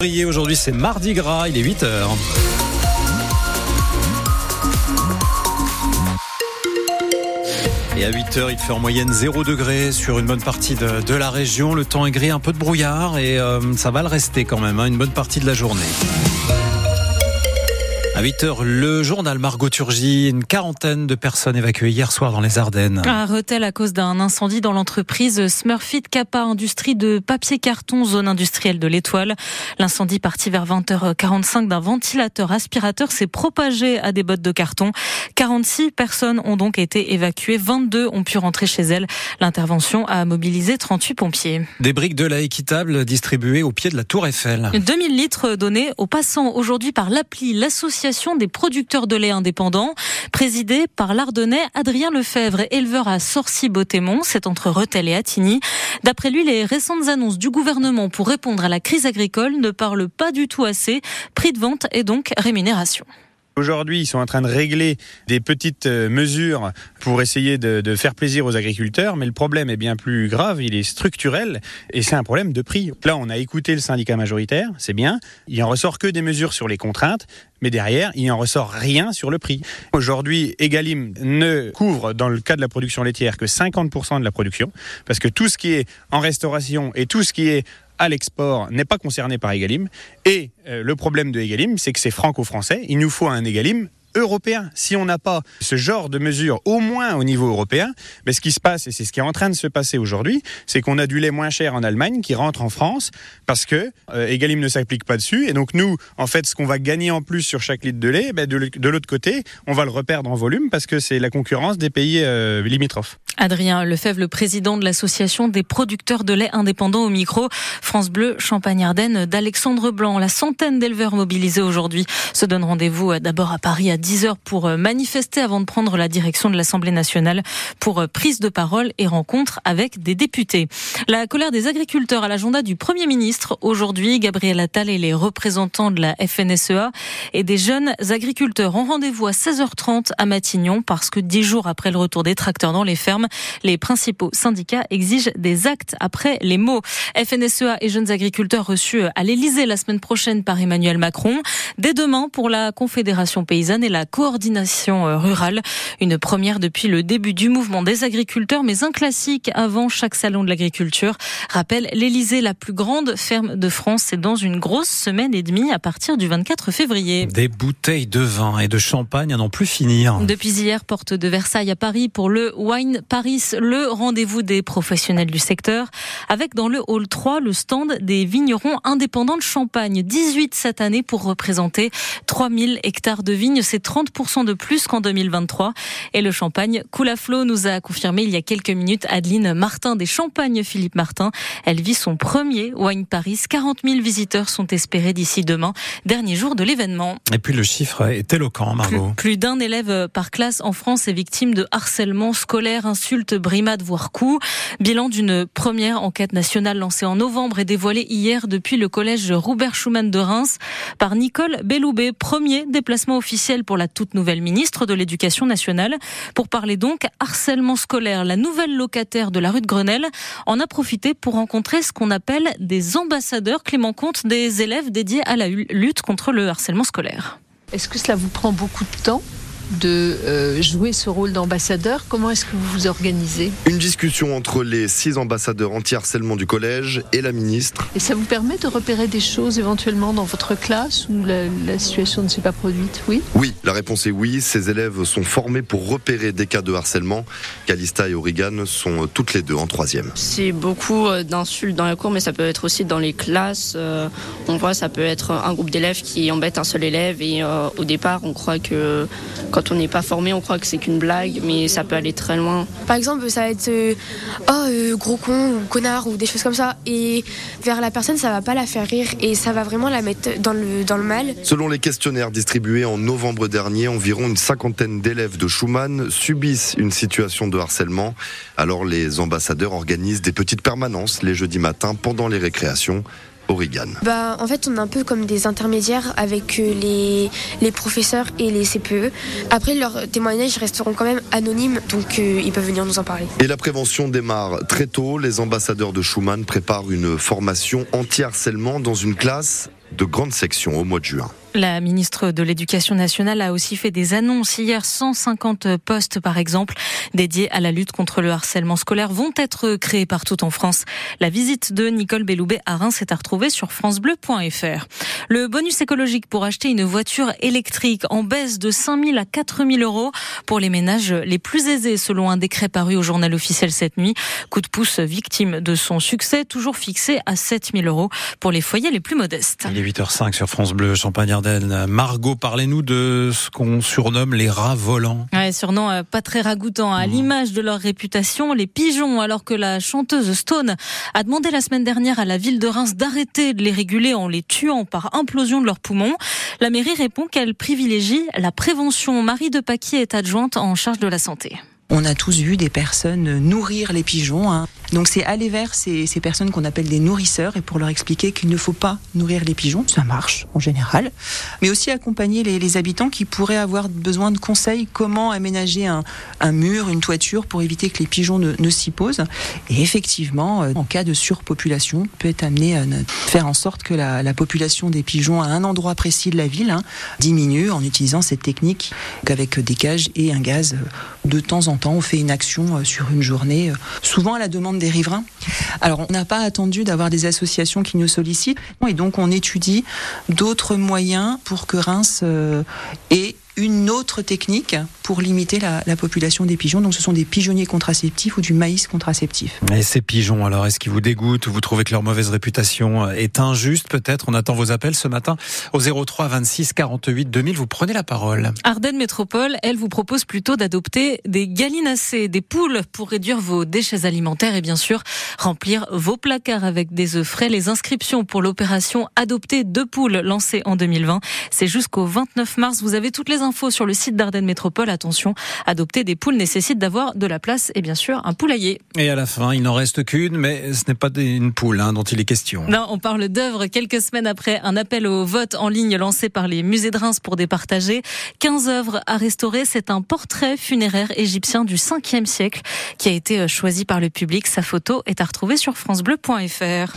Aujourd'hui, c'est Mardi Gras, il est 8h. Et à 8h, il fait en moyenne 0 degré sur une bonne partie de, de la région. Le temps est gris, un peu de brouillard et euh, ça va le rester quand même, hein, une bonne partie de la journée. À 8h, le journal Margot Turgy, une quarantaine de personnes évacuées hier soir dans les Ardennes. À Rethel à cause d'un incendie dans l'entreprise Smurfit Kappa, industrie de papier carton, zone industrielle de l'Étoile. L'incendie parti vers 20h45 d'un ventilateur aspirateur s'est propagé à des bottes de carton. 46 personnes ont donc été évacuées, 22 ont pu rentrer chez elles. L'intervention a mobilisé 38 pompiers. Des briques de lait équitable distribuées au pied de la Tour Eiffel. 2000 litres donnés aux passants aujourd'hui par l'appli, l'association des producteurs de lait indépendants, présidée par l'Ardennais Adrien Lefebvre, éleveur à Sorcy-Bottémont, c'est entre Rethel et Attigny. D'après lui, les récentes annonces du gouvernement pour répondre à la crise agricole ne parlent pas du tout assez. Prix de vente et donc rémunération. Aujourd'hui, ils sont en train de régler des petites euh, mesures pour essayer de, faire plaisir aux agriculteurs, mais le problème est bien plus grave, il est structurel et c'est un problème de prix. Là, on a écouté le syndicat majoritaire, c'est bien, il en ressort que des mesures sur les contraintes, mais derrière, il en ressort rien sur le prix. Aujourd'hui, Egalim ne couvre, dans le cas de la production laitière, que 50% de la production, parce que tout ce qui est en restauration et tout ce qui est à l'export n'est pas concerné par Egalim. Et euh, le problème de Egalim, c'est que c'est franco-français. Il nous faut un Egalim européen. Si on n'a pas ce genre de mesures, au moins au niveau européen, mais ce qui se passe, et c'est ce qui est en train de se passer aujourd'hui, c'est qu'on a du lait moins cher en Allemagne qui rentre en France parce que euh, Egalim ne s'applique pas dessus. Et donc nous, en fait, ce qu'on va gagner en plus sur chaque litre de lait, ben, de, de l'autre côté, on va le reperdre en volume parce que c'est la concurrence des pays euh, limitrophes. Adrien Lefebvre, le président de l'association des producteurs de lait indépendants au micro, France Bleu, Champagne-Ardenne, d'Alexandre Blanc. La centaine d'éleveurs mobilisés aujourd'hui se donnent rendez-vous euh, d'abord à Paris à 10h pour euh, manifester avant de prendre la direction de l'Assemblée nationale pour euh, prise de parole et rencontre avec des députés. La colère des agriculteurs à l'agenda du Premier ministre. Aujourd'hui, Gabriel Attal et les représentants de la FNSEA et des jeunes agriculteurs ont rendez-vous à 16h30 à Matignon parce que dix jours après le retour des tracteurs dans les fermes, les principaux syndicats exigent des actes après les mots. FNSEA et jeunes agriculteurs reçus à l'Elysée la semaine prochaine par Emmanuel Macron. Dès demain pour la Confédération paysanne et la coordination rurale. Une première depuis le début du mouvement des agriculteurs, mais un classique avant chaque salon de l'agriculture. Rappelle l'Elysée, la plus grande ferme de France. C'est dans une grosse semaine et demie à partir du 24 février. Des bouteilles de vin et de champagne à n'en plus finir. Depuis hier, porte de Versailles à Paris pour le Wine Paris, le rendez-vous des professionnels du secteur, avec dans le hall 3 le stand des vignerons indépendants de Champagne. 18 cette année pour représenter 3000 hectares de vignes. C'est 30% de plus qu'en 2023. Et le champagne coule à flot, nous a confirmé il y a quelques minutes Adeline Martin des Champagnes Philippe Martin. Elle vit son premier Wine Paris. 40 000 visiteurs sont espérés d'ici demain, dernier jour de l'événement. Et puis le chiffre est éloquent, Margot. Plus, plus d'un élève par classe en France est victime de harcèlement scolaire, insultes, brimades, voire. Bilan d'une première enquête nationale lancée en novembre et dévoilée hier depuis le collège Robert Schumann de Reims par Nicole Belloubet. Premier déplacement officiel pour la toute nouvelle ministre de l'Éducation nationale pour parler donc harcèlement scolaire. La nouvelle locataire de la rue de Grenelle en a profité pour rencontrer ce qu'on appelle des ambassadeurs, Clément Comte, des élèves dédiés à la lutte contre le harcèlement scolaire. Est-ce que cela vous prend beaucoup de temps de euh, jouer ce rôle d'ambassadeur. Comment est-ce que vous vous organisez? Une discussion entre les six ambassadeurs anti-harcèlement du collège et la ministre. Et ça vous permet de repérer des choses éventuellement dans votre classe où la, la situation ne s'est pas produite? Oui Oui, la réponse est oui. Ces élèves sont formés pour repérer des cas de harcèlement. Calista et Origan sont toutes les deux en troisième. C'est beaucoup euh, d'insultes dans la cour, mais ça peut être aussi dans les classes. Euh, on voit, ça peut être un groupe d'élèves qui embête un seul élève et euh, au départ, on croit que quand on n'est pas formé, on croit que c'est qu'une blague, mais ça peut aller très loin. Par exemple, ça va être euh, oh euh, gros con ou connard ou des choses comme ça, et vers la personne, ça va pas la faire rire et ça va vraiment la mettre dans le dans le mal. Selon les questionnaires distribués en novembre dernier, environ une cinquantaine d'élèves de Schumann subissent une situation de harcèlement. Alors les ambassadeurs organisent des petites permanences les jeudis matins pendant les récréations. Origan. Bah, en fait, on est un peu comme des intermédiaires avec euh, les, les professeurs et les CPE. Après, leurs témoignages resteront quand même anonymes, donc euh, ils peuvent venir nous en parler. Et la prévention démarre très tôt. Les ambassadeurs de Schumann préparent une formation anti-harcèlement dans une classe de grandes sections au mois de juin. La ministre de l'Éducation nationale a aussi fait des annonces hier. 150 postes, par exemple, dédiés à la lutte contre le harcèlement scolaire vont être créés partout en France. La visite de Nicole Belloubet à Reims est à retrouver sur francebleu.fr. Le bonus écologique pour acheter une voiture électrique en baisse de 5 000 à 4 000 euros pour les ménages les plus aisés, selon un décret paru au journal officiel cette nuit. Coup de pouce victime de son succès, toujours fixé à 7 000 euros pour les foyers les plus modestes. Est 8h05 sur France Bleu, Champagne Margot, parlez-nous de ce qu'on surnomme les rats volants. Ouais, surnom euh, pas très ragoûtant. À mmh. l'image de leur réputation, les pigeons, alors que la chanteuse Stone a demandé la semaine dernière à la ville de Reims d'arrêter de les réguler en les tuant par implosion de leurs poumons. La mairie répond qu'elle privilégie la prévention. Marie de Paquier est adjointe en charge de la santé. On a tous vu des personnes nourrir les pigeons. Hein. Donc c'est aller vers ces, personnes qu'on appelle des nourrisseurs et pour leur expliquer qu'il ne faut pas nourrir les pigeons. Ça marche en général. Mais aussi accompagner les, habitants qui pourraient avoir besoin de conseils comment aménager un, mur, une toiture pour éviter que les pigeons ne, s'y posent. Et effectivement, euh, en cas de surpopulation, peut être amené à faire en sorte que la, la, population des pigeons à un endroit précis de la ville hein, diminue en utilisant cette technique avec des cages et un gaz euh, de temps en temps, on fait une action euh, sur une journée, souvent à la demande des riverains. Alors, on n'a pas attendu d'avoir des associations qui nous sollicitent, et donc on étudie d'autres moyens pour que Reims euh, ait une autre technique pour limiter la, la, population des pigeons. Donc ce sont des pigeonniers contraceptifs ou du maïs contraceptif. Et ces pigeons, alors, est-ce qu'ils vous dégoûtent ou vous trouvez que leur mauvaise réputation est injuste peut-être? On attend vos appels ce matin au 03 26 48 2000. Vous prenez la parole. Ardennes Métropole, elle vous propose plutôt d'adopter des gallinacées, des poules pour réduire vos déchets alimentaires et bien sûr remplir vos placards avec des œufs frais. Les inscriptions pour l'opération Adopter deux poules lancée en 2020, c'est jusqu'au 29 mars. Vous avez toutes les infos sur le site d'Ardennes Métropole. Attention, adopter des poules nécessite d'avoir de la place et bien sûr un poulailler. Et à la fin, il n'en reste qu'une, mais ce n'est pas une poule hein, dont il est question. Non, on parle d'œuvres quelques semaines après un appel au vote en ligne lancé par les musées de Reims pour départager 15 œuvres à restaurer. C'est un portrait funéraire égyptien du 5e siècle qui a été choisi par le public. Sa photo est à retrouver sur francebleu.fr.